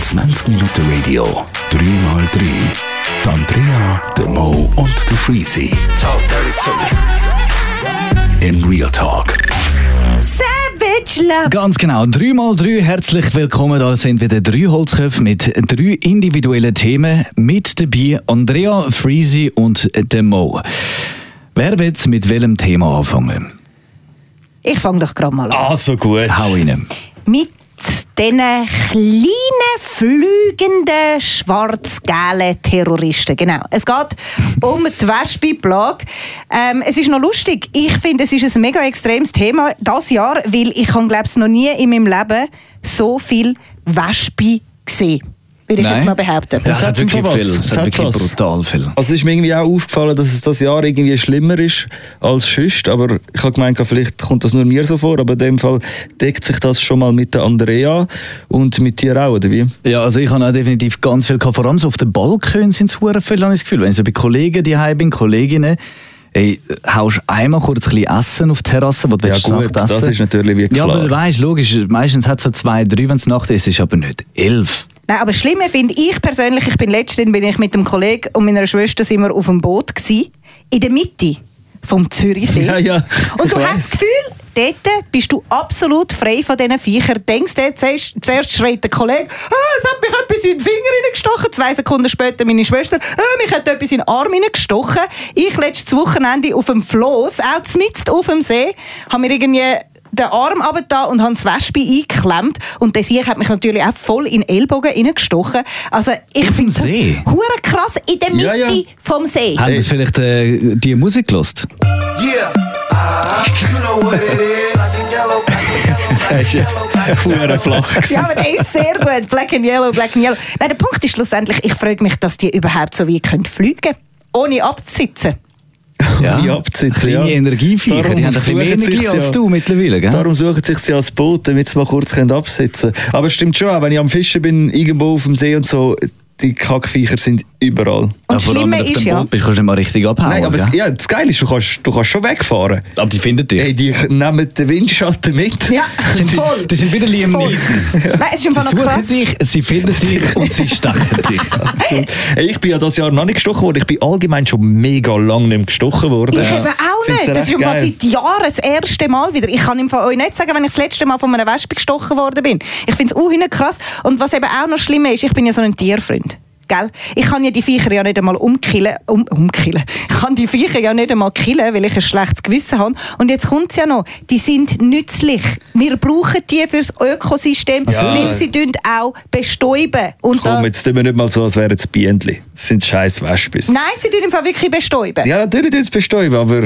20 Minuten Radio, 3x3. Die Andrea, der Mo und der Freezy. In Real Talk. Savage Love. Ganz genau, 3x3 herzlich willkommen. Da sind wieder drei Holzköpfe mit drei individuellen Themen. Mit dabei Andrea, Freezy und der Mo. Wer will mit welchem Thema anfangen? Ich fange doch gerade mal an. Also gut. Hau rein. Mit diesen kleinen, fliegenden, schwarz-gelben Terroristen. Genau. Es geht um die Wespe-Plage. Ähm, es ist noch lustig. Ich finde, es ist ein mega extremes Thema das Jahr, weil ich habe, glaube ich, noch nie in meinem Leben so viel Wespe gesehen. Würde ich Nein. jetzt mal behaupten. Das Es hat hat wirklich was. viel. Es Es hat wirklich was. brutal viel. Also es ist mir irgendwie auch aufgefallen, dass es das Jahr irgendwie schlimmer ist als sonst. Aber ich habe gemeint, vielleicht kommt das nur mir so vor. Aber in dem Fall deckt sich das schon mal mit der Andrea und mit dir auch, oder wie? Ja, also ich habe auch definitiv ganz viel gehabt. Vor allem so auf den Balkon sind es hure viel, habe ich das Gefühl. Wenn ich so bei Kollegen daheim bin, Kolleginnen, ey, haust einmal kurz ein bisschen Essen auf die Terrasse, wo du Ja, gut, essen. das ist natürlich wie Ja, aber weißt, logisch, meistens hat es so zwei, drei, wenn es Nacht ist, ist aber nicht elf. Nein, aber das Schlimme finde ich persönlich, ich bin letztens bin ich mit einem Kollegen und meiner Schwester sind wir auf dem Boot gsi, in der Mitte vom Zürichsee. Ja, ja, Und du hast das Gefühl, dort bist du absolut frei von diesen Viechern. Denkst du, zuerst, zuerst schreit der Kollege, ah, es hat mich etwas in den Finger reingestochen. Zwei Sekunden später meine Schwester, ah, mich hat etwas in den Arm reingestochen. Ich letztes Wochenende auf dem Floß, auch mitten auf dem See, habe mir irgendwie den Arm runter und habe das Wespe eingeklemmt. Und der Sieg hat mich natürlich auch voll in den Ellbogen reingestochen. Also ich finde das hure krass in der Mitte Ja, ja. vom See. Haben ihr vielleicht äh, die Musik gelost? Yeah. Ah, you know what it is. Black and yellow, black and yellow, black Das and ist jetzt flach gewesen. Ja, aber der ist sehr gut. Black and Yellow, Black and Yellow. Nein, der Punkt ist schlussendlich, ich frage mich, dass die überhaupt so weit können fliegen können, ohne abzusitzen. Ja. Kleine Energieviecher, Darum die haben ein bisschen mehr Energie als ja. du mittlerweile, gell? Darum suchen sich sie als Boot, damit sie mal kurz können absitzen können. Aber es stimmt schon, wenn ich am Fischen bin, irgendwo auf dem See und so, die Kackviecher sind überall. Und Ja, das vor allem, wenn du auf ist dem ja, Boot bist, kannst du nicht mal richtig abhauen. Nein, aber es, gell? ja, das Geile ist, du kannst, du kannst schon wegfahren. aber die finden dich. Hey, die nehmen den Windschatten mit. ja, sind, voll. die sind wieder Liam. Neeson. Nein, es ist Sie einfach noch suchen krass. dich, sie finden dich und sie stechen dich. Hey, ich bin ja das Jahr noch nicht gestochen worden. Ich bin allgemein schon mega lang nicht gestochen worden. Ich eben auch Find's nicht. Das ist Fall geil. seit Jahren das erste Mal wieder. Ich kann im Fall euch nicht sagen, wenn ich das letzte Mal von einer Wespe gestochen worden bin. Ich finde es auch krass. Und was eben auch noch schlimmer ist, ich bin ja so ein Tierfreund. Gell? Ich kann ja die Viecher ja nicht einmal umkillen. Um, umkillen. Ich kann die Viecher ja nicht einmal killen, weil ich ein schlechtes Gewissen habe. Und jetzt kommt es ja noch. Die sind nützlich. Wir brauchen die fürs Ökosystem, Ja. weil sie auch bestäuben. Und Komm, jetzt tun wir nicht mal so, als wären es Bienen. Das sind scheiß Wespis. Nein, sie tun im Fall wirklich bestäuben. Ja, natürlich tun sie bestäuben, aber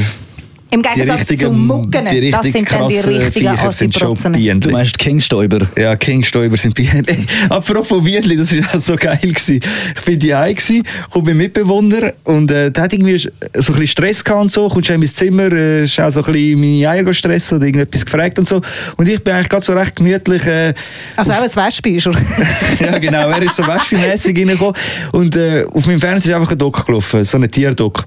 Im Gegensatz zum Mucken. Das sind dann die richtigen. Bienen. Du meinst Kingstäuber. Ja, Kingstäuber sind Bienen. Apropos Bienen, das war auch so geil. Gewesen. Ich bin die gsi, komme mein Mitbewohner und äh, der hat irgendwie so ein bisschen Stress gehabt und so. Kommt schon in mein Zimmer, äh, ist auch so ein bisschen meine Eier stressen oder irgendetwas gefragt und so. Und ich bin eigentlich gerade so recht gemütlich äh, Also auch ein Wespe ist er. ja, genau. Er ist so wespenmässig reingekommen. Und äh, auf meinem Fernseher ist einfach ein Dock gelaufen, so ein Tierdock.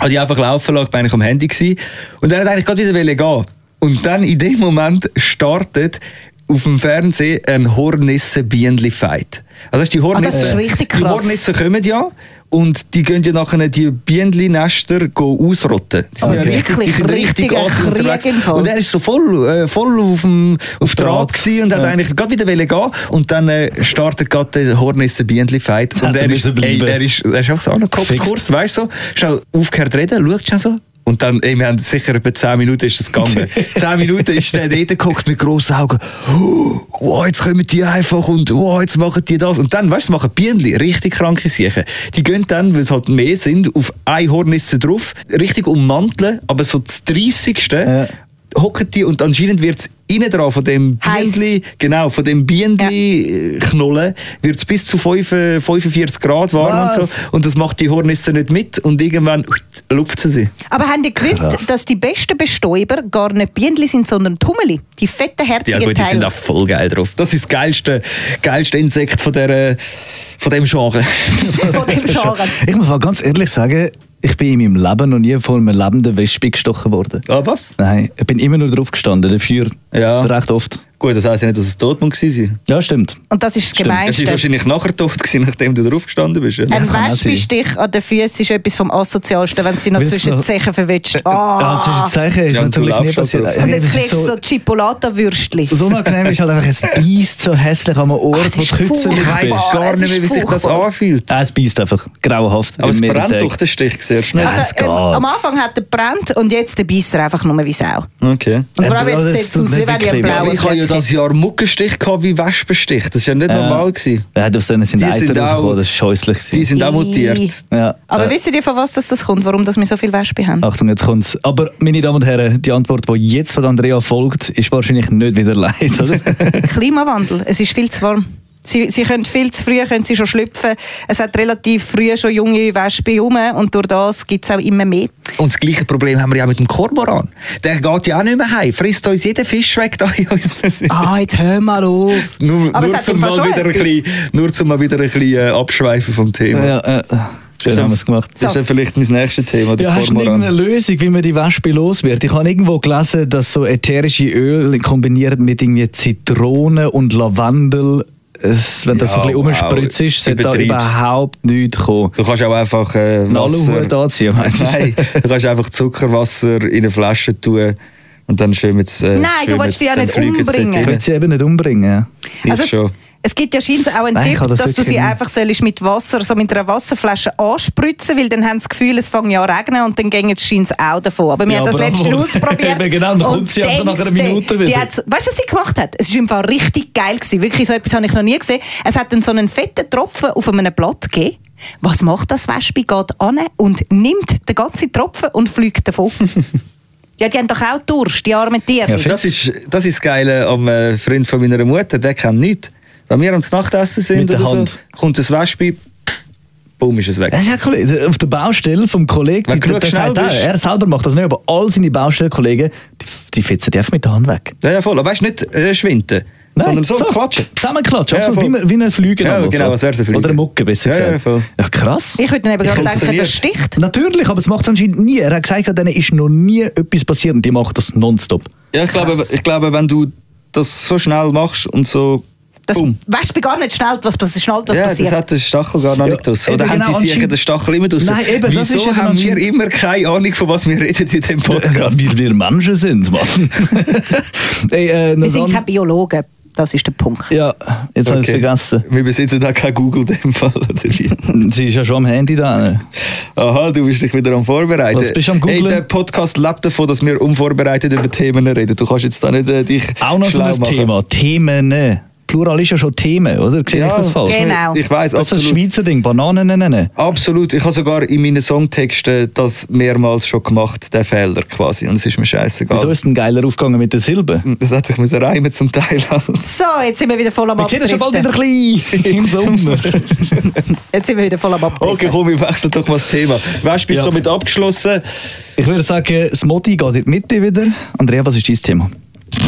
Habe ich einfach laufen lassen, bin ich am Handy gewesen. Und er hat eigentlich gerade wieder gehen. Und dann in dem Moment startet auf dem Fernsehen ein Hornissen-Bienenli-Fight. Also das ist die Hornissen. Ah, das ist richtig Die krass. Hornissen kommen ja. Und die gehen ja nachher die Bienenli-Nester go ausrotten. Die sind Aber ja richtig, die sind richtig Fall. Und er ist so voll, äh, voll auf dem auf Trab. Gewesen und hat eigentlich gerade wieder wollen gehen. Und dann äh, startet gerade der Hornissen Bienenli Fight und er ist, ey, er ist er ist auch so angekopft kurz, weißt du, so, schnell aufgehört reden, schaut schon so und dann, ey, wir haben sicher etwa 10 Minuten ist das gegangen. 10 Minuten ist der dort geguckt mit grossen Augen. Oh, jetzt kommen die einfach und oh, jetzt machen die das. Und dann, weißt du, machen Bienenli richtig kranke Sachen. Die gehen dann, weil es halt mehr sind, auf eine Hornisse drauf, richtig ummanteln, aber so das 30. Ja. hocken die und anscheinend wird es innen dran von dem Heiß. Bienenli, genau, von dem Bienenli-Knollen wird es bis zu 5, 45 Grad warm und Was? so. Und das macht die Hornisse nicht mit und irgendwann lupft sie sie. Aber haben die gewusst, dass die besten Bestäuber gar nicht Bienen sind, sondern Tummeli? Die fetten, Ja herzigen gut, die sind Teile. auch voll geil drauf. Das ist das geilste, geilste Insekt von, der, von dem Genre. Von dem Genre. Ich muss mal ganz ehrlich sagen, ich bin in meinem Leben noch nie von einem lebenden Wespe gestochen worden. ah, was? Nein, ich bin immer nur drauf gestanden, dafür Ja. recht oft. Gut, das heisst ja nicht, dass es Todmund war. Ja, stimmt. Und das ist das Stimmt. Es ist Gemeinste. wahrscheinlich nachher tot gewesen, nachdem du drauf gestanden bist. Ja? Ein kann auch Wespenstich an den Füßen ist etwas vom Asozialsten, wenn es dich noch Weil es zwischen die Zechen verwitscht. Ja, zwischen Ah. die Zeichen ist Ja, Glück nie halt passiert. Und dann das ist kriegst du so, so Chipolata-Würstchen. so unangenehm ist halt einfach, es beißt so hässlich am Ohr, Ach, wo die Kütze. Ich weiss gar nicht mehr, wie sich das anfühlt. Es beißt einfach. Grauenhaft. Aber es brennt doch der Stich sehr schnell. Ja, es Also, ähm, geht. am Anfang hat er brennt und jetzt beißt er einfach nur wie Sau. Okay. Und vor allem Aber jetzt das sieht es aus, wie wenn ich einen. Ja, blauen ja das Jahr Muckenstich gehabt wie Wespenstich. Das ist ja nicht normal gewesen. Ja, aus denen sind Die Eiter sind auch- rausgekommen, das ist scheußlich. Die sind auch mutiert. Ja. Aber äh, wisst ihr, von was das, das kommt? Warum dass wir so viele Wespen haben? Achtung, jetzt kommt's. Aber, meine Damen und Herren, die Antwort, die jetzt von Andrea folgt, ist wahrscheinlich nicht wieder leid? Klimawandel. Es ist viel zu warm. Sie, sie können viel zu früh können sie schon schlüpfen. Es hat relativ früh schon junge Wespen rum und durch das gibt es auch immer mehr. Und das gleiche Problem haben wir ja auch mit dem Kormoran. Der geht ja auch nicht mehr heim. Frisst uns jeden Fisch weg da in unserer Ah, jetzt hör mal auf. Nur, Aber nur, zum mal wieder ein bisschen, nur zum mal wieder ein bisschen äh, abschweifen vom Thema. ja, äh, schön haben wir es gemacht. Das ist ja vielleicht mein nächstes Thema, Ja, hast du irgendeine Lösung, wie man die Wespe los wird? Ich habe irgendwo gelesen, dass so ätherische Öl kombiniert mit irgendwie Zitrone und Lavendel, es, wenn das so Ja, ein bisschen umspritzt ist, sollte da überhaupt nichts kommen. Du kannst auch einfach äh, Wasser... anziehen, meinst du? Nein, du kannst einfach Zuckerwasser in eine Flasche tun und dann schwimmen sie... Äh, Nein, du schwimmen willst sie, die ja nicht umbringen. Ich will sie eben nicht umbringen. Ich Also schon. Es gibt ja scheinbar auch einen Nein, Tipp, dass du sie nicht. einfach sollst mit Wasser, so mit einer Wasserflasche anspritzen, weil dann haben sie das Gefühl, es fängt ja an zu regnen und dann gehen sie auch davon. Aber wir Ja, haben das letzte aber- ausprobiert. Eben genau, dann und kommt sie nach einer Minute die wieder. hat's- Weißt du, was sie gemacht hat? Es war im Fall richtig geil. Gewesen. Wirklich, so etwas habe ich noch nie gesehen. Es hat dann so einen fetten Tropfen auf einem Blatt gegeben. Was macht das Wespe? Geht an und nimmt den ganzen Tropfen und fliegt davon. ja, die haben doch auch Durst, die armen Tiere. Ja, Das ist, das ist das Geile am äh, Freund von meiner Mutter, der kennt nichts. Wenn wir am Nachtessen sind der oder Hand. so, kommt das Wespe, bumm, ist es weg. Das ist ja cool. Auf der Baustelle vom Kollegen, Wenn die, der schnell sagt auch, bist. er selber macht das nicht, aber all seine Baustellenkollegen, die, die fetzen die einfach mit der Hand weg. Ja, ja, voll. Aber weißt du, nicht äh, schwinden, sondern so, klatschen. Zusammenklatschen, Ja, absolut, wie, voll. ein- wie ein Flüger. Ja, genau, so. was wär's, ein Flüger? Oder eine Mucke, besser Ja, ja, gesagt. voll. Ja, krass. Ich würde dann eben gerade denken, das sticht. Natürlich, aber es macht anscheinend nie. Er hat gesagt, denen ist noch nie etwas passiert und die machen das nonstop. Ja, ich glaube, ich glaube, wenn du das so schnell machst und so, Das bumm. Wespe gar nicht schnell, was, was, schnell, was ja, passiert. das hat der Stachel gar noch Ja, nicht draus. eben Oder haben genau, die sicher den Stachel immer draus? Nein, eben, das ist Wieso eben haben wir immer keine Ahnung, von was wir reden in dem Ja, Podcast? weil wir Menschen sind, Mann. Ey, äh, Wir sind keine Biologen. Das ist der Punkt. Ja, jetzt habe ich es Okay. vergessen. Wir besitzen da kein Google in dem Fall? Sie ist ja schon am Handy da. Aha, du bist dich wieder am Vorbereiten. Was bist du am Hey, Googlen? der Podcast lebt davon, dass wir unvorbereitet über Themen reden. Du kannst jetzt da nicht äh, dich Auch noch so ein machen. Thema. Themen. Plural ist ja schon Themen, oder? Sehe Ja, ich das falsch? Genau. Ich weiß Das ist das absolut. Schweizer Ding, Bananen nennen. Absolut. Ich habe sogar in meinen Songtexten das mehrmals schon gemacht, den Fehler quasi. Und es ist mir scheißegal. Wieso ist denn geiler aufgegangen mit der Silbe? Das hätte ich müssen reimen zum Teil. So, jetzt sind wir wieder voll am Wir sehen das schon bald wieder Abdriften. klein im Sommer. Jetzt sind wir wieder voll am Abdriften. Okay, komm, wir wechseln doch mal das Thema. Weißt du, bist Ja. du somit abgeschlossen? ich würde sagen, das Modi geht in die Mitte wieder. Andrea, was ist dein Thema?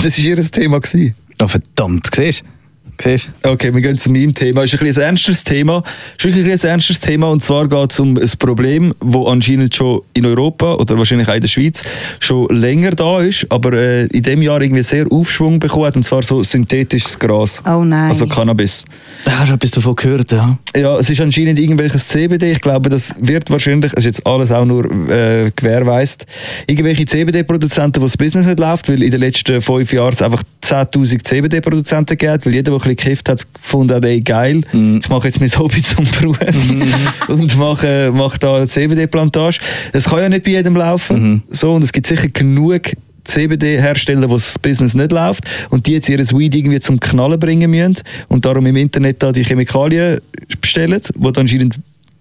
Das war ihr Thema. Gewesen. Oh, verdammt, siehst du? Siehst du? Okay, wir gehen zu meinem Thema. Es ist ein, bisschen ein ernstes Thema. Es ist wirklich ein ernstes Thema. Und zwar geht es um ein Problem, das anscheinend schon in Europa oder wahrscheinlich auch in der Schweiz schon länger da ist, aber äh, in dem Jahr irgendwie sehr Aufschwung bekommen hat. Und zwar so synthetisches Gras. Oh nein. Also Cannabis. Da hast du etwas davon gehört, ja? Ja, es ist anscheinend irgendwelches CBD. Ich glaube, das wird wahrscheinlich, es ist jetzt alles auch nur äh, gewährleistet, irgendwelche CBD-Produzenten, wo das Business nicht läuft, weil in den letzten fünf Jahren es einfach 10.000 CBD-Produzenten gibt, weil jeder, der ein bisschen gekifft hat, gefunden hat, ey, geil, ich mache jetzt mein Hobby zum Beruf und mache, mache da eine CBD-Plantage. Es kann ja nicht bei jedem laufen. So, und es gibt sicher genug CBD-Hersteller, wo das Business nicht läuft und die jetzt ihr Weed irgendwie zum Knallen bringen müssen und darum im Internet da die Chemikalien bestellen, die du anscheinend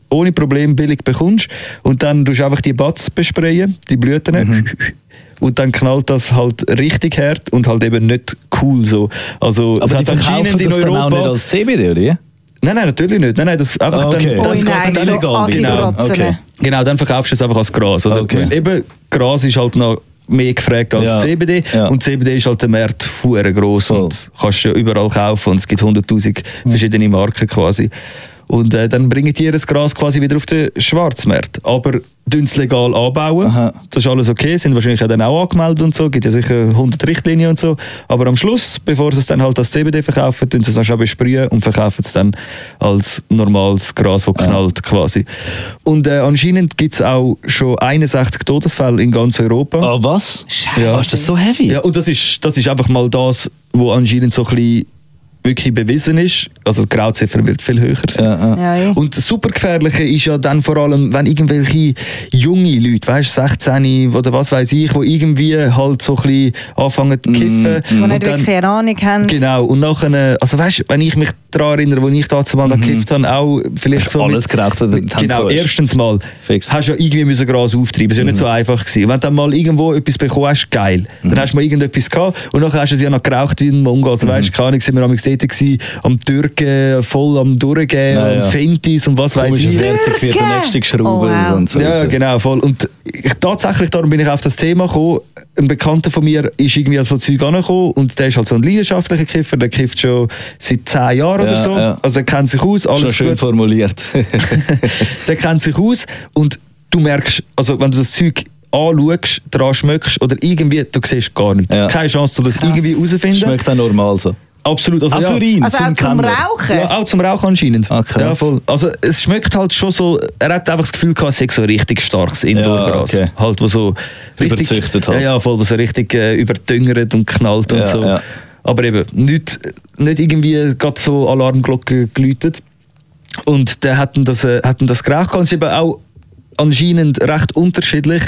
ohne Problem billig bekommst und dann tust du einfach die Bats besprayen, die Blüten und dann knallt das halt richtig hart und halt eben nicht cool so. Also es Aber die hat verkaufen anscheinend in das dann auch nicht Europa... als CBD, oder? Nein, nein, natürlich nicht. Nein, nein, das einfach Ah, okay. dann... Oh Das geht nein, dann so. Assi-Rotzen. Okay. Genau, dann verkaufst du es einfach als Gras. Oder? Okay. Weil eben Gras ist halt noch mehr gefragt als Ja. CBD Ja. und CBD ist halt der Markt hure groß Voll. und kannst ja überall kaufen und es gibt 100'000 verschiedene Marken quasi. Und äh, dann bringen die das Gras quasi wieder auf den Schwarzmarkt. Aber es legal anbauen. Aha. Das ist alles okay, sind wahrscheinlich auch dann auch angemeldet und so, gibt ja sicher 100 Richtlinien und so. Aber am Schluss, bevor sie es dann halt als CBD verkaufen, tun sie es dann schon besprühen und verkaufen es dann als normales Gras, das knallt quasi. Und äh, anscheinend gibt es auch schon 61 Todesfälle in ganz Europa. Ah, was? Scheiße. Ja. Ist das so heavy? Ja, und das ist, das ist einfach mal das, wo anscheinend so ein bisschen wirklich bewiesen ist. Also die Grauziffer wird viel höher sein. Ja, ja. Ja, ja. Und das Supergefährliche ist ja dann vor allem, wenn irgendwelche junge Leute, weißt 16 oder was weiß ich, wo irgendwie halt so ein bisschen anfangen zu kiffen. Die und nicht wirklich eine Ahnung haben. Genau, und nachher, also weißt wenn ich mich daran erinnere, wo ich dazu mal mhm. gekifft habe, auch vielleicht Hast so. alles geraucht, in die Hand Genau, erstens mal, Fix. hast du ja irgendwie müssen Gras auftreiben, es ist ja nicht so einfach gewesen. Wenn du dann mal irgendwo etwas bekommen hast, geil. Dann hast du mal irgendetwas gehabt und nachher hast du es ja noch geraucht wie ein Mongo. Also weißt du, keine Ahnung, sind wir am dort gewesen, am Türken, voll am Durchgehen, Ja, ja. am Fentis und was weiß ich. wie herzig wird der nächste geschraubt Oh, wow. und so. Ja, genau, voll. Und ich, tatsächlich, darum bin ich auf das Thema gekommen. Ein Bekannter von mir ist irgendwie an so Zeug angekommen und der ist halt so ein leidenschaftlicher Kiffer, der kifft schon seit 10 Jahren oder Ja, so. ja. Also der kennt sich aus, Schon alles schön gut. formuliert. der kennt sich aus und du merkst, also wenn du das Zeug anschaust, dran schmeckst oder irgendwie, du siehst gar nichts. Ja. Keine Chance, du das irgendwie herausfinden. Schmeckt auch normal so. Absolut. Also, Auch ja. für ihn, Also auch zum Kenner. Rauchen? Ja, auch zum Rauchen anscheinend. Ah, krass. ja, voll. Also es schmeckt halt schon so, er hat einfach das Gefühl gehabt, es sei so richtig starkes Indoor-Gras. Ja, okay. Halt, wo so richtig, Überzüchtet halt. Ja, ja, voll, wo so richtig äh, überdüngert und knallt und Ja, so. ja. Aber eben, nicht, nicht irgendwie gerade so Alarmglocken geläutet. Und der hat dann das, äh, hat dann das geraucht. Und es ist eben auch anscheinend recht unterschiedlich,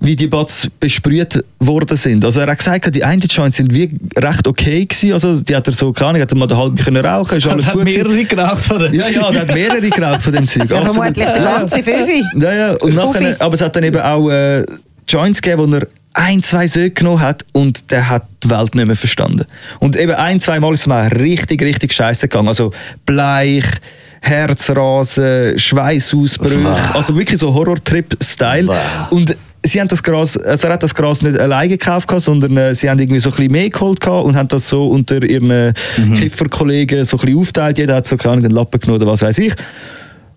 wie die Bats besprüht worden sind. Also er hat gesagt, die einen Joints sind wie recht okay gewesen. Also die hat er so, keine Ahnung, hat er mal können rauchen, ist alles hat gut gewesen. mehrere geraucht von dem Ja, ja, der hat mehrere geraucht von dem Zeug. Ja, vermutlich der Ja, ganze Fünfi. Ja, ja. Und nachher, aber es hat dann eben auch äh, Joints gegeben, wo er ein, zwei Söcke genommen hat und der hat die Welt nicht mehr verstanden. Und eben ein, zwei Mal ist es mal richtig, richtig scheiße gegangen. Also bleich, Herzrasen, Schweißausbrüche, also wirklich so Horror-Trip-Style. Und sie haben das Gras, also er hat das Gras nicht alleine gekauft, sondern äh, sie haben irgendwie so ein bisschen mehr geholt und haben das so unter ihren äh, Kifferkollegen so ein bisschen aufteilt. Jeder hat so keine Ahnung, einen Lappen genommen oder was weiß ich.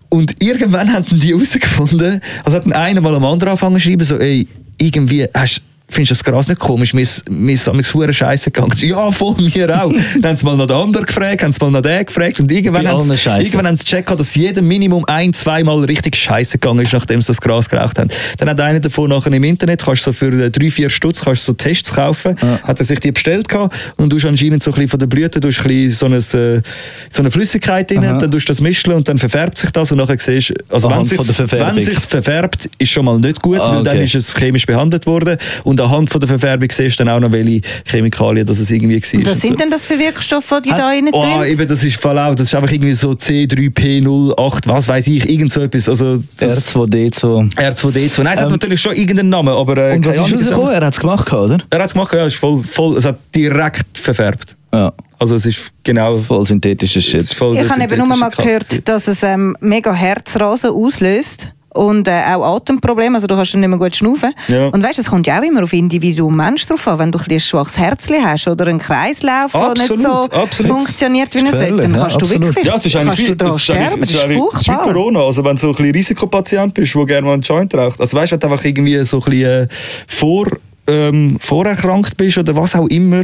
Und irgendwann haben die herausgefunden, also hat einer mal am anderen angefangen zu schreiben, so, ey, irgendwie hast Findest du das Gras nicht komisch? Mir ist mir ist amigs hure Scheiße gegangen. Ja, voll, mir auch. dann haben sie mal noch den anderen gefragt, haben sie mal noch den gefragt und irgendwann haben sie, Scheisse. irgendwann haben sie gecheckt, dass jedem Minimum ein, zweimal richtig Scheiße gegangen ist, nachdem sie das Gras geraucht haben. Dann hat einer davon nachher im Internet, kannst so für äh, drei, vier Stutz kannst du so Tests kaufen, hat er sich die bestellt gehabt und du hast anscheinend so ein bisschen von der Blüte, du hast ein bisschen so, eine, äh, so eine Flüssigkeit drin, dann tust du das mischen und dann verfärbt sich das und nachher siehst also wenn Anhand sich wenn sich's verfärbt, ist schon mal nicht gut, Ah, weil dann okay. ist es chemisch behandelt worden und anhand von der Verfärbung siehst du dann auch noch, welche Chemikalien das es irgendwie war. Und was sind so. denn das für Wirkstoffe, die da rein Oh, tun? eben, das ist voll auch, das ist einfach irgendwie so C3P08, was weiß ich, irgend so etwas. Also, das R2D2. R2D2. Nein, es hat Ähm, natürlich schon irgendeinen Namen, aber äh, Und was keine ist Ahnung, hat- Er hat es gemacht, oder? Er hat es gemacht, ja, es, ist voll, voll, es hat direkt verfärbt. Ja, Also es ist genau voll synthetisches es Shit. voll Ich habe eben nur mal gehört, dass es ähm, mega Herzrasen auslöst. Und äh, auch Atemprobleme, also du kannst dann nicht mehr gut schnaufen. Ja. Und weißt, es kommt ja auch immer auf Individuum Mensch drauf an. Wenn du ein, schwaches Herzchen hast oder einen Kreislauf, der nicht so Absolut, funktioniert, wie er sollte, dann ja, kannst du absolut. wirklich Ja, es ist kannst eigentlich du wie, daran es ist eigentlich, sterben. es Das ist ist eigentlich es ist wie furchtbar. Corona. Also wenn du so ein bisschen Risikopatient bist, der gerne mal einen Joint raucht. Also weißt du, wenn du einfach irgendwie so ein bisschen äh, vor, ähm, vorerkrankt bist oder was auch immer,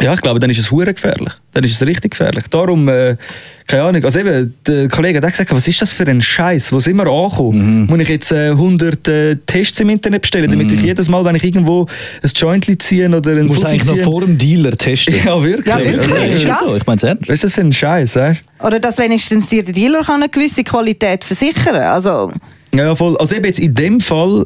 ja, ich glaube, dann ist es hure gefährlich. Dann ist es richtig gefährlich. Darum, äh, keine Ahnung, also eben, der Kollege hat auch gesagt, was ist das für ein Scheiß? Wo sind wir angekommen? Mhm. Muss ich jetzt äh, 100 äh, Tests im Internet bestellen, damit ich jedes Mal, wenn ich irgendwo ein Jointli ziehen oder einen Du musst Fuffi eigentlich noch vor dem Dealer testen. Ja, wirklich. Ja, wirklich. Ja, ist ja so, ich meine es ernst. Was ist das für ein Scheiß, weißt? Oder dass wenigstens dir der Dealer kann eine gewisse Qualität versichern Also, Ja, voll. Also eben jetzt in dem Fall,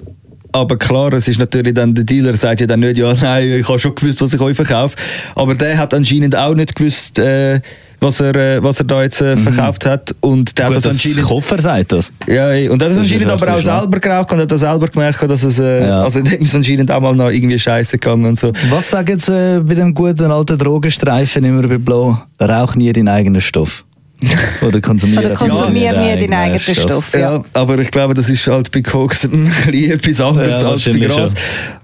aber klar, es ist natürlich dann, der Dealer sagt ja dann nicht, ja, nein, ich habe schon gewusst, was ich euch verkaufe. Aber der hat anscheinend auch nicht gewusst, äh, was, er, äh, was er da jetzt äh, verkauft hat. Und der Gut, hat das das anscheinend... Koffer sagt das. Ja, und das, Das ist anscheinend aber auch selber geraucht und hat das selber gemerkt, dass es, äh, Ja. also dem ist anscheinend auch mal noch irgendwie scheiße gegangen und so. Was sagen Sie äh, bei dem guten alten Drogenstreifen immer bei Blau? Rauch nie deinen eigenen Stoff. Oder konsumieren. oder konsumier Ja, deinen deinen eigenen Stoff. Ja. Ja. aber ich glaube, das ist halt bei Koks ein bisschen etwas anderes Ja, als bei Gras. schon.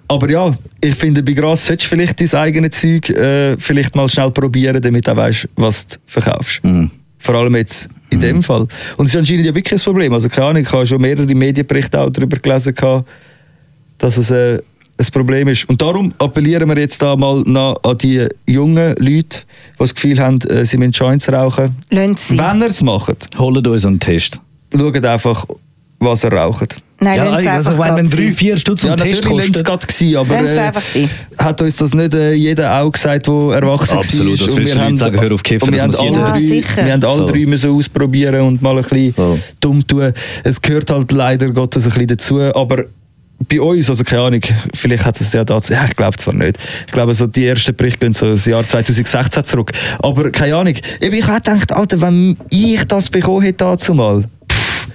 Aber ja, ich finde, bei Gras solltest du vielleicht dein eigenes Zeug äh, vielleicht mal schnell probieren, damit du auch weißt, was du verkaufst. Mhm. Vor allem jetzt in dem Fall. Und es ist anscheinend ja wirklich ein Problem. Also keine Ahnung, ich habe schon mehrere Medienberichte auch darüber gelesen, gehabt, dass es äh, ein Problem ist. Und darum appellieren wir jetzt da mal noch an die jungen Leute, die das Gefühl haben, äh, sie müssen Joints rauchen. Lassen Sie. Wenn ihr es macht, Holt uns einen Test. schaut einfach, was ihr raucht. Nein, ja, also, einfach wenn man drei, vier Stutz Ja, Test natürlich lässt es kostet. gerade gewesen, aber äh, einfach sein. hat uns das nicht äh, jeder auch gesagt, der erwachsen Absolut, war. das Und willst wir du nicht sagen, hör auf kiffen, und wir das haben muss alle. Ja, drei, sicher. wir haben alle Voll. drei müssen ausprobieren und mal ein bisschen Voll. dumm tun. Es gehört halt leider Gottes ein bisschen dazu, aber bei uns, also keine Ahnung, vielleicht hat es ja da, ja, ich glaube zwar nicht. Ich glaube, so die ersten Berichte gehen so das Jahr 2016 zurück. Aber keine Ahnung. Ich hätte gedacht, Alter, wenn ich das bekommen hätte dazu mal,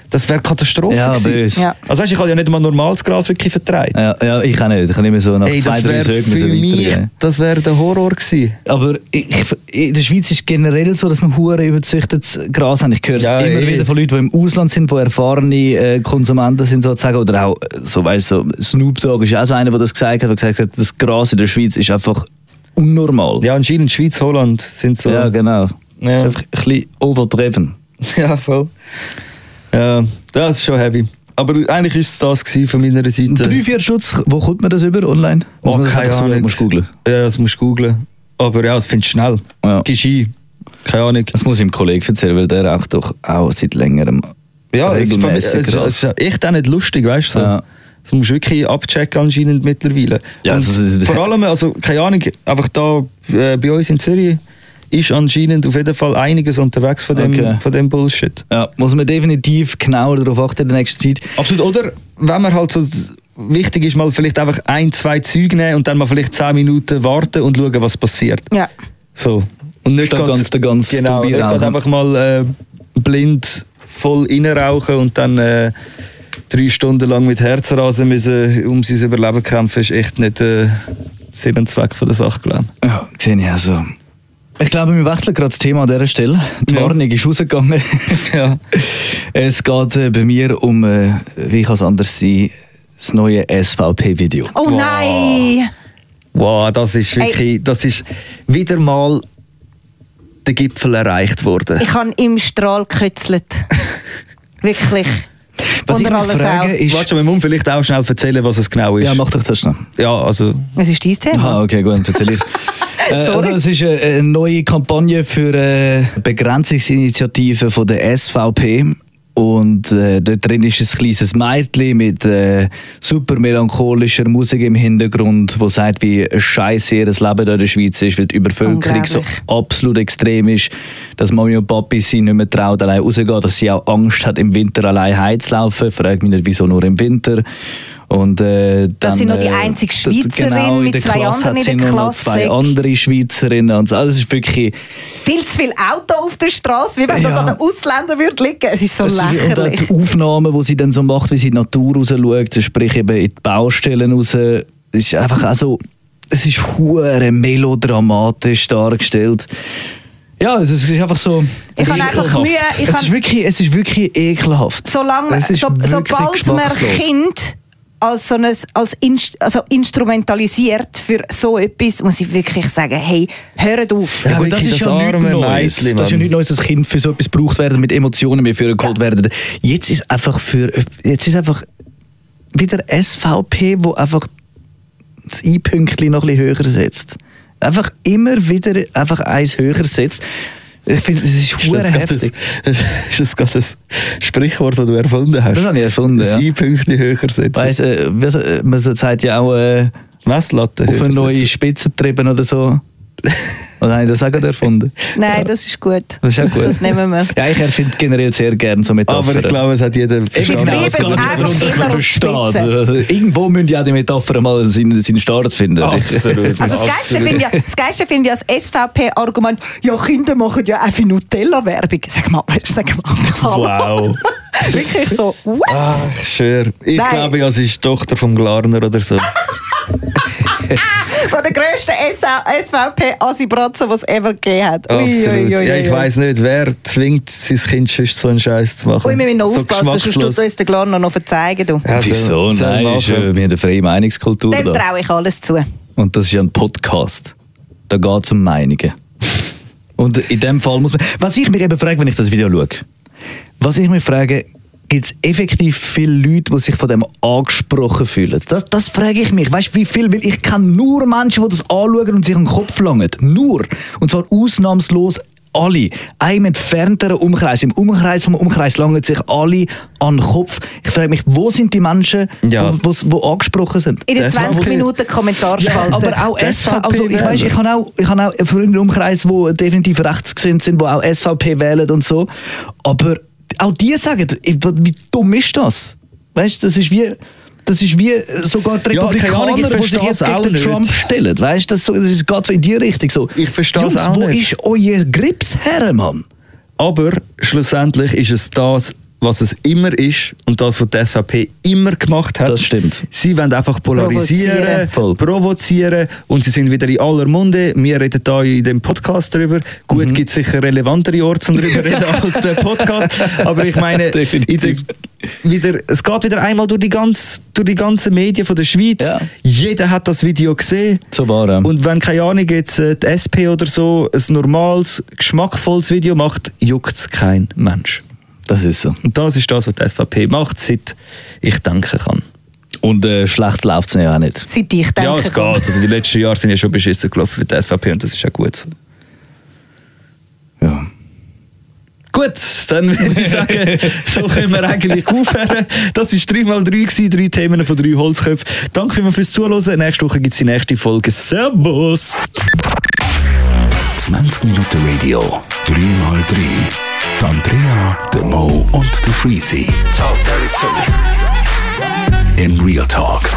das wäre Katastrophe Ja, gewesen. Ja. Also weißt, ich habe ja nicht mal normales Gras wirklich vertreibt. Ja, ja, ich auch nicht. Ich kann immer so nach Ey, zwei, drei Sögen mich, weitergehen. das wäre der Horror gewesen. Aber ich, in der Schweiz ist es generell so, dass wir hure überzüchtetes Gras haben. Ich höre es Ja, immer eh. wieder von Leuten, die im Ausland sind, die erfahrene äh, Konsumenten sind sozusagen. Oder auch, so weißt du, so Snoop Dogg ist auch so einer, der das gesagt hat, der gesagt hat, das Gras in der Schweiz ist einfach unnormal. Ja, anscheinend Schweiz, Holland sind so. Ja, genau. Ja. Das ist einfach ein bisschen overtrieben. Ja, voll. Ja, das ist schon heavy. Aber eigentlich ist es das gewesen von meiner Seite. Drei, vier Schutz, wo kommt man das über online? Muss Oh, man das keine einfach so, Ahnung. musst googeln. Ja, das musst du googlen. Aber ja, das findest du schnell. Ja. Gehst ein. Keine Ahnung. Das muss ich dem Kollegen erzählen, weil der raucht doch auch seit längerem Ja, es es, regelmäßig ist, Gras. es ist echt auch nicht lustig, weißt du? So. Ja. Das musst du wirklich abchecken anscheinend mittlerweile. Ja, also es vor allem, also keine Ahnung, einfach da äh, bei uns in Zürich ist anscheinend auf jeden Fall einiges unterwegs von dem, Okay. von dem Bullshit. Ja, muss man definitiv genauer darauf achten in der nächsten Zeit. Absolut. Oder wenn man halt so wichtig ist, mal vielleicht einfach ein, zwei Züge nehmen und dann mal vielleicht zehn Minuten warten und schauen, was passiert. Ja. So. Und nicht Statt grad- ganz den ganz genau, nicht einfach mal äh, blind voll reinrauchen und dann äh, drei Stunden lang mit Herzrasen müssen um sein Überleben kämpfen, ist echt nicht äh, Sinn und Zweck von der Sache, glaube ich. Ja, sehe ich also. Ich glaube, wir wechseln gerade das Thema an dieser Stelle. Die Ja. Warnung ist rausgegangen. Ja. Es geht äh, bei mir um, äh, wie kann es anders sein, das neue SVP-Video. Oh Wow. nein! Wow, das ist Ey. wirklich, das ist wieder mal der Gipfel erreicht worden. Ich habe im Strahl gekützelt. Wirklich. Was ich Unter mich alles frage, auch. ist... Warte, man muss vielleicht auch schnell erzählen, was es genau ist. Ja, mach doch das schnell. Ja, also Was ist dein Thema? Ah, okay, gut, dann erzähl ich's. Äh, also es ist eine, neue Kampagne für eine Begrenzungsinitiative von der SVP. Und äh, dort drin ist ein kleines Mädchen mit äh, super melancholischer Musik im Hintergrund, wo sagt, wie scheiße ihr Leben hier in der Schweiz ist, weil die Übervölkerung so absolut extrem ist, dass Mami und Papi sie nicht mehr traut, allein rauszugehen, dass sie auch Angst hat, im Winter allein heimzulaufen. Frag mich nicht, wieso nur im Winter. Und, äh, dann, Dass sie noch die äh, einzige Schweizerin genau, mit zwei Klasse anderen in der nur noch Klasse zwei andere Schweizerinnen und so. Also es ist wirklich... Viel zu viel Auto auf der Straße, wie wenn das Ja. an einem Ausländer würde liegen. Es ist so Es ist- Und auch lächerlich. die Aufnahmen, die sie dann so macht, wie sie in die Natur raus schaut, sprich eben in die Baustellen raus, es ist einfach also, es ist hure melodramatisch dargestellt. Ja, es ist einfach so. Ich habe einfach Mühe, ich es, ist wirklich, es ist wirklich ekelhaft. Solange, so, wirklich sobald man. Kind als, so ein, als inst, also instrumentalisiert für so etwas, muss ich wirklich sagen, hey, hört auf. Ja, Ja, gut, wirklich, das ist das ja nichts arme Neues. Mädchen, das ist ja Mann. nicht Neues, dass Kind für so etwas gebraucht werden, mit Emotionen mehr für geholt werden. Jetzt ist einfach für, jetzt ist einfach wieder SVP, wo einfach das I-Pünktchen noch ein bisschen höher setzt. Einfach immer wieder einfach eins höher setzt. Ich finde, das ist hure das, heftig. ein, ist das gerade ein Sprichwort, das du erfunden hast? Das habe ich erfunden, Das ja. I-Pünktchen höher setzen. Weiss, äh, äh, man sagt ja auch äh, Messlatte auf eine neue. Spitze treiben oder so. Oder habe ich das auch gerade erfunden? Nein, das ist gut. Das ist auch gut. Das nehmen wir. Ja, ich erfinde generell sehr gerne so Metaphern. Aber ich glaube, es hat jeder verstanden. treiben es es einfach versteht. Spitze. Also, irgendwo müssen ja die Metaphern mal seinen, seinen Start finden. Absolut. Also das Geilste finde ich, das Geilste finde ich als SVP-Argument, ja, Kinder machen ja auch für Nutella-Werbung. Sag mal, sag mal, hallo. Wow. Wirklich so, what? Ah, schör. Ich Nein. glaube, ja, sie ist Tochter vom Glarner oder so. Von der grössten SVP-Asi-Bratze, die es ever gegeben hat. Ui, Absolut. ui, ui, ja, ich weiss nicht, wer zwingt sein Kind sonst so einen Scheiß zu machen. Ui, wir müssen noch so aufpassen, sonst tut uns der Glarner noch verzeigen. Du. Soll- Wieso? Nein, ist, äh, wir haben eine freie Meinungskultur Dem da. traue ich alles zu. Und das ist ja ein Podcast. Da geht es um Meinungen. Und in dem Fall muss man. Was ich mich eben frage, wenn ich das Video schaue, was ich mich frage, gibt es effektiv viele Leute, die sich von dem angesprochen fühlen? Das, das frage ich mich. Weißt du, wie viel? Weil ich kenne nur Menschen, die das anschauen und sich an den Kopf langen. Nur. Und zwar ausnahmslos alle. Auch im entfernteren Umkreis. Im Umkreis vom Umkreis langen sich alle an den Kopf. Ich frage mich, wo sind die Menschen, Ja. die wo, wo angesprochen sind? In den Das war 20 wohl- Minuten Kommentarspalte. aber auch SVP, also ich weiß, ich habe auch, ich habe auch Freunde im Umkreis, die definitiv rechtsgesinnt sind, die auch SVP wählen und so. Aber auch die sagen, wie dumm ist das? Weißt du, das ist wie, das ist wie sogar die Ja, Republikaner, die sich jetzt es gegen nicht. Trump stellen. Weißt du, das, so, das ist- geht so in die Richtung. So. Ich verstehe es Jungs, auch wo nicht. ist euer Grips her, Mann? Aber schlussendlich ist es das, was es immer ist und das, was die SVP immer gemacht hat. Das stimmt. Sie wollen einfach polarisieren, Provozieren. Provozieren und sie sind wieder in aller Munde. Wir reden da in dem Podcast drüber. Gut, Mhm. gibt sicher relevantere Orte, um darüber zu reden als der Podcast. Aber ich meine, wieder, es geht wieder einmal durch die, ganz, durch die ganzen Medien von der Schweiz. Ja. Jeder hat das Video gesehen. So war er. Und wenn, keine Ahnung, jetzt äh, die SP oder so ein normales, geschmackvolles Video macht, juckt es kein Mensch. Das ist so. Und das ist das, was die SVP macht, seit ich denken kann. Und äh, schlecht läuft es ja auch nicht. Seit ich denke. ja, es geht. Also die letzten Jahre sind ja schon beschissen gelaufen für die SVP und das ist ja gut so. Ja. Gut, dann würde ich sagen, so können wir eigentlich aufhören. Das war 3x3, gewesen, drei Themen von drei Holzköpfen. Danke vielmals fürs Zuhören. Nächste Woche gibt es die nächste Folge. Servus! 20 Minuten Radio, 3x3. Die Andrea, der Mo und der Freezy. In Real Talk.